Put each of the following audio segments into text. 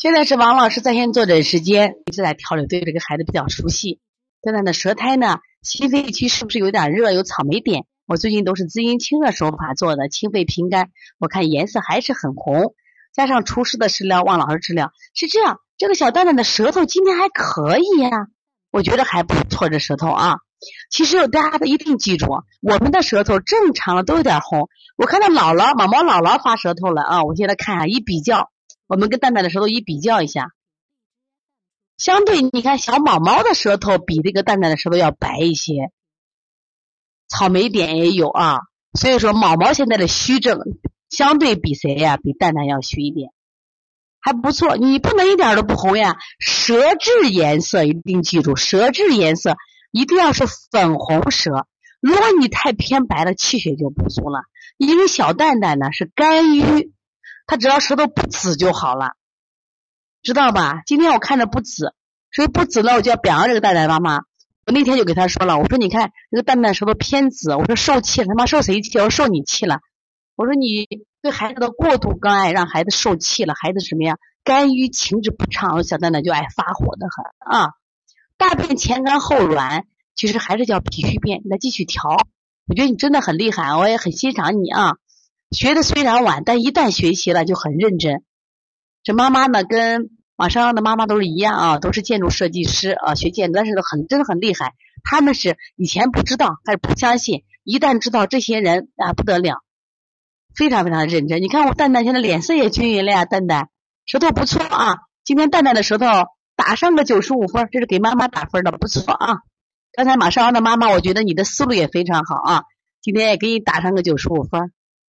现在是王老师在线坐诊时间，一直在调理，对这个孩子比较熟悉。蛋蛋的舌苔呢，心肺区是不是有点热，有草莓点？我最近都是滋阴清热手法做的，清肺平肝，我看颜色还是很红。加上厨师的食疗，王老师治疗是这样。这个小蛋蛋的舌头今天还可以呀，我觉得还不错，这舌头啊。其实大家一定记住，我们的舌头正常的都有点红。我看到姥姥、毛毛姥姥发舌头了啊，我现在看一下一比较。我们跟蛋蛋的舌头一比较一下，相对你看小毛毛的舌头比这个蛋蛋的舌头要白一些，草莓点也有啊，所以说毛毛现在的虚症相对比谁呀？比蛋蛋要虚一点，还不错。你不能一点都不红呀，舌质颜色一定记住，舌质颜色一定要是粉红舌。如果你太偏白了，气血就不足了。因为小蛋蛋呢是肝郁。他只要舌头不紫就好了，知道吧？今天我看着不紫，所以不紫了，我就要表扬这个蛋蛋妈妈。我那天就给他说了，我说你看这个蛋蛋舌头偏紫，我说受气了，他妈受谁气？我说受你气了。我说你对孩子的过度关爱，让孩子受气了，孩子什么呀？肝郁情志不畅，小蛋蛋就爱发火的很啊。大便前干后软，其实还是叫脾虚便，你再继续调。我觉得你真的很厉害，我也很欣赏你啊。学的虽然晚，但一旦学习了就很认真。这妈妈呢，跟网上的妈妈都是一样啊，都是建筑设计师啊，学建筑，但是很真的很厉害。他们是以前不知道，还是不相信，一旦知道这些人啊不得了，非常非常的认真。你看我蛋蛋现在脸色也均匀了呀，蛋蛋舌头不错啊。今天蛋蛋的舌头打上个九十五分，这是给妈妈打分的，不错啊。刚才马上的妈妈，我觉得你的思路也非常好啊，今天也给你打上个九十五分。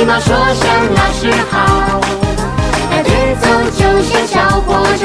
礼貌说声老师好，大节奏就像小火车